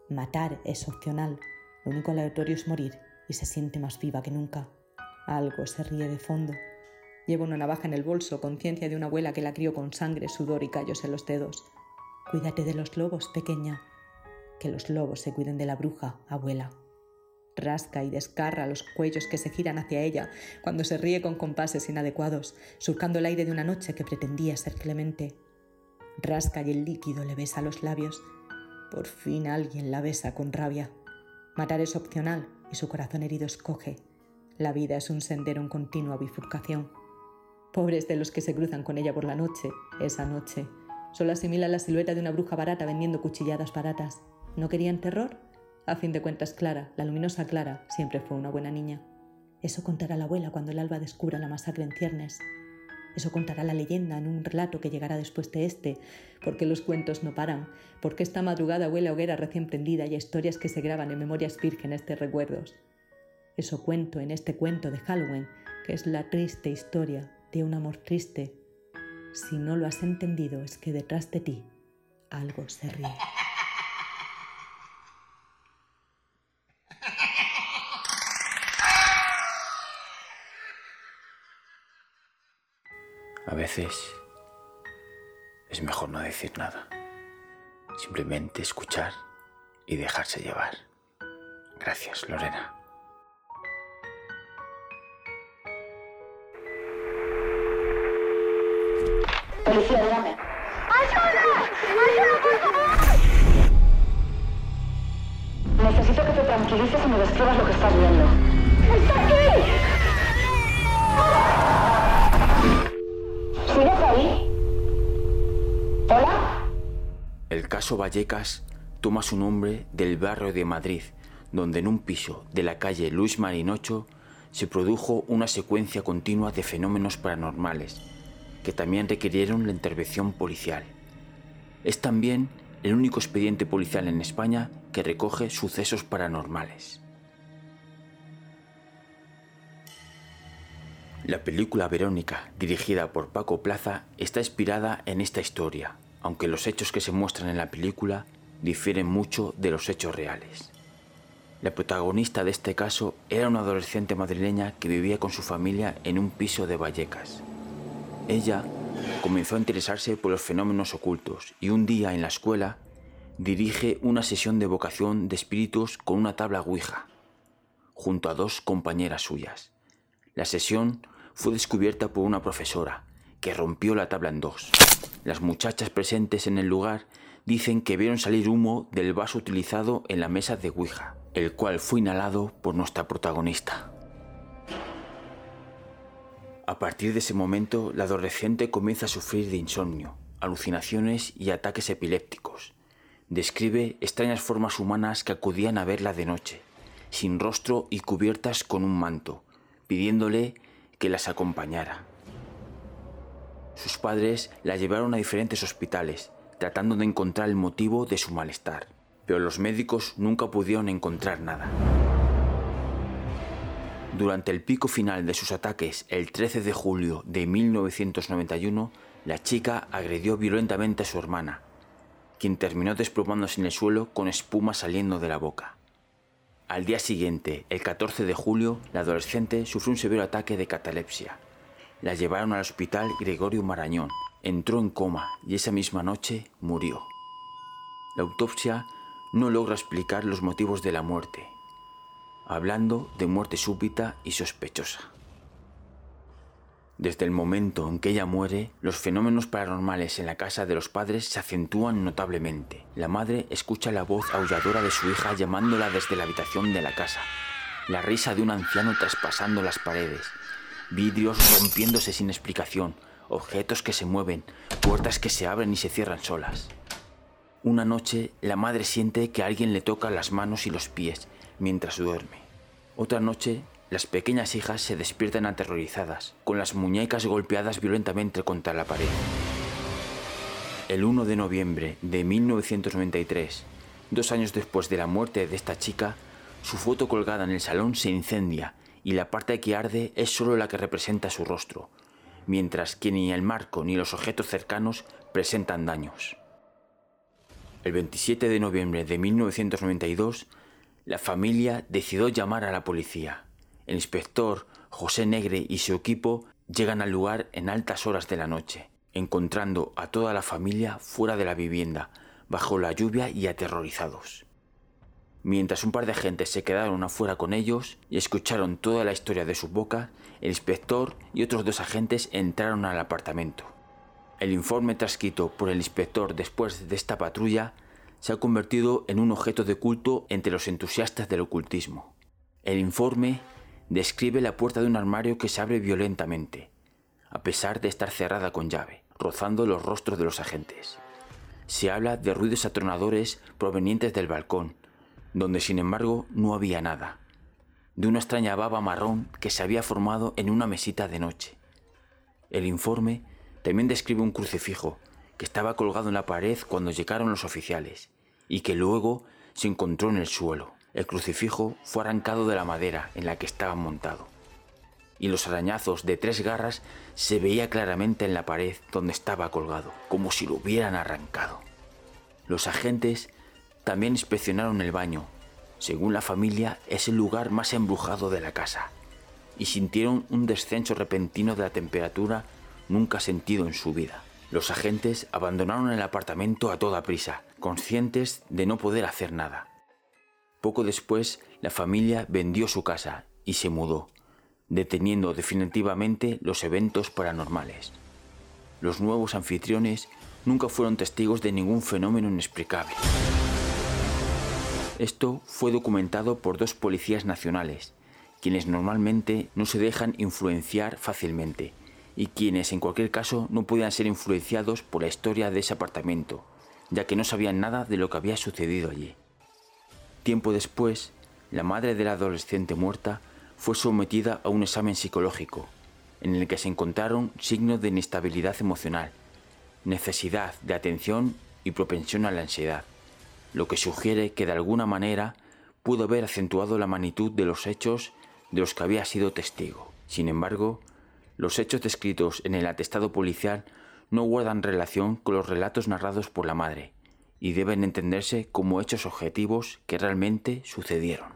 Matar es opcional. Lo único aleatorio es morir y se siente más viva que nunca. Algo se ríe de fondo. Lleva una navaja en el bolso, conciencia de una abuela que la crió con sangre, sudor y callos en los dedos. Cuídate de los lobos, pequeña, que los lobos se cuiden de la bruja, abuela. Rasca y descarra los cuellos que se giran hacia ella cuando se ríe con compases inadecuados, surcando el aire de una noche que pretendía ser clemente. Rasca y el líquido le besa los labios. Por fin alguien la besa con rabia. Matar es opcional y su corazón herido escoge. La vida es un sendero en continua bifurcación. Pobres de los que se cruzan con ella por la noche, esa noche. Solo asimila la silueta de una bruja barata vendiendo cuchilladas baratas. ¿No querían terror? A fin de cuentas, Clara, la luminosa Clara, siempre fue una buena niña. Eso contará la abuela cuando el alba descubra la masacre en ciernes. Eso contará la leyenda en un relato que llegará después de este, porque los cuentos no paran, porque esta madrugada huele a hoguera recién prendida y a historias que se graban en memorias vírgenes de recuerdos. Eso cuento en este cuento de Halloween, que es la triste historia de un amor triste. Si no lo has entendido es que detrás de ti algo se ríe. A veces es mejor no decir nada, simplemente escuchar y dejarse llevar. Gracias, Lorena. Y me describas lo que estás viendo. ¡Está aquí! ¿Sigues ahí? ¿Hola? El caso Vallecas toma su nombre del barrio de Madrid, donde en un piso de la calle Luis Marinocho se produjo una secuencia continua de fenómenos paranormales que también requirieron la intervención policial. Es también el único expediente policial en España que recoge sucesos paranormales. La película Verónica, dirigida por Paco Plaza, está inspirada en esta historia, aunque los hechos que se muestran en la película difieren mucho de los hechos reales. La protagonista de este caso era una adolescente madrileña que vivía con su familia en un piso de Vallecas. Ella comenzó a interesarse por los fenómenos ocultos y un día en la escuela dirige una sesión de vocación de espíritus con una tabla Ouija, junto a dos compañeras suyas. La sesión fue descubierta por una profesora, que rompió la tabla en dos. Las muchachas presentes en el lugar dicen que vieron salir humo del vaso utilizado en la mesa de Ouija, el cual fue inhalado por nuestra protagonista. A partir de ese momento, la adolescente comienza a sufrir de insomnio, alucinaciones y ataques epilépticos. Describe extrañas formas humanas que acudían a verla de noche, sin rostro y cubiertas con un manto, pidiéndole que las acompañara. Sus padres la llevaron a diferentes hospitales, tratando de encontrar el motivo de su malestar, pero los médicos nunca pudieron encontrar nada. Durante el pico final de sus ataques, el 13 de julio de 1991, la chica agredió violentamente a su hermana, quien terminó desplomándose en el suelo con espuma saliendo de la boca. Al día siguiente, el 14 de julio, la adolescente sufrió un severo ataque de catalepsia. La llevaron al hospital Gregorio Marañón, entró en coma y esa misma noche murió. La autopsia no logra explicar los motivos de la muerte, hablando de muerte súbita y sospechosa. Desde el momento en que ella muere, los fenómenos paranormales en la casa de los padres se acentúan notablemente. La madre escucha la voz aulladora de su hija llamándola desde la habitación de la casa, la risa de un anciano traspasando las paredes, vidrios rompiéndose sin explicación, objetos que se mueven, puertas que se abren y se cierran solas. Una noche, la madre siente que alguien le toca las manos y los pies mientras duerme. Otra noche, las pequeñas hijas se despiertan aterrorizadas, con las muñecas golpeadas violentamente contra la pared. El 1 de noviembre de 1993, dos años después de la muerte de esta chica, su foto colgada en el salón se incendia y la parte que arde es solo la que representa su rostro, mientras que ni el marco ni los objetos cercanos presentan daños. El 27 de noviembre de 1992, la familia decidió llamar a la policía. El inspector José Negre y su equipo llegan al lugar en altas horas de la noche, encontrando a toda la familia fuera de la vivienda, bajo la lluvia y aterrorizados. Mientras un par de agentes se quedaron afuera con ellos y escucharon toda la historia de su boca, el inspector y otros dos agentes entraron al apartamento. El informe transcrito por el inspector después de esta patrulla se ha convertido en un objeto de culto entre los entusiastas del ocultismo. El informe describe la puerta de un armario que se abre violentamente, a pesar de estar cerrada con llave, rozando los rostros de los agentes. Se habla de ruidos atronadores provenientes del balcón, donde sin embargo no había nada, de una extraña baba marrón que se había formado en una mesita de noche. El informe también describe un crucifijo que estaba colgado en la pared cuando llegaron los oficiales y que luego se encontró en el suelo. El crucifijo fue arrancado de la madera en la que estaba montado, y los arañazos de tres garras se veía claramente en la pared donde estaba colgado, como si lo hubieran arrancado. Los agentes también inspeccionaron el baño. Según la familia, es el lugar más embrujado de la casa, y sintieron un descenso repentino de la temperatura nunca sentido en su vida. Los agentes abandonaron el apartamento a toda prisa, conscientes de no poder hacer nada. Poco después, la familia vendió su casa y se mudó, deteniendo definitivamente los eventos paranormales. Los nuevos anfitriones nunca fueron testigos de ningún fenómeno inexplicable. Esto fue documentado por dos policías nacionales, quienes normalmente no se dejan influenciar fácilmente y quienes en cualquier caso no podían ser influenciados por la historia de ese apartamento, ya que no sabían nada de lo que había sucedido allí. Tiempo después, la madre de la adolescente muerta fue sometida a un examen psicológico, en el que se encontraron signos de inestabilidad emocional, necesidad de atención y propensión a la ansiedad, lo que sugiere que de alguna manera pudo haber acentuado la magnitud de los hechos de los que había sido testigo. Sin embargo, los hechos descritos en el atestado policial no guardan relación con los relatos narrados por la madre, y deben entenderse como hechos objetivos que realmente sucedieron.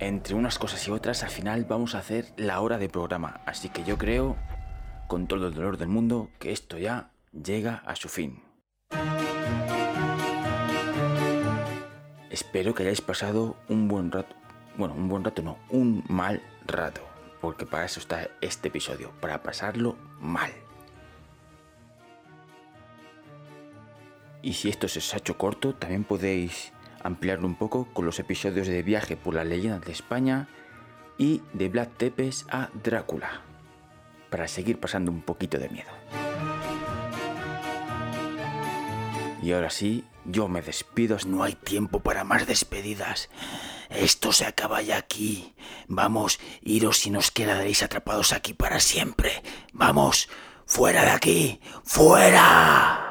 Entre unas cosas y otras, al final vamos a hacer la hora de programa, así que yo creo, con todo el dolor del mundo, que esto ya llega a su fin. Espero que hayáis pasado un buen rato bueno, un buen rato no, un mal rato. Porque para eso está este episodio, para pasarlo mal. Y si esto se os ha hecho corto, también podéis ampliarlo un poco con los episodios de Viaje por las leyendas de España y de Black Tepes a Drácula, para seguir pasando un poquito de miedo. Y ahora sí, yo me despido. No hay tiempo para más despedidas. Esto se acaba ya aquí. Vamos, iros y nos quedaréis atrapados aquí para siempre. Vamos, fuera de aquí, fuera.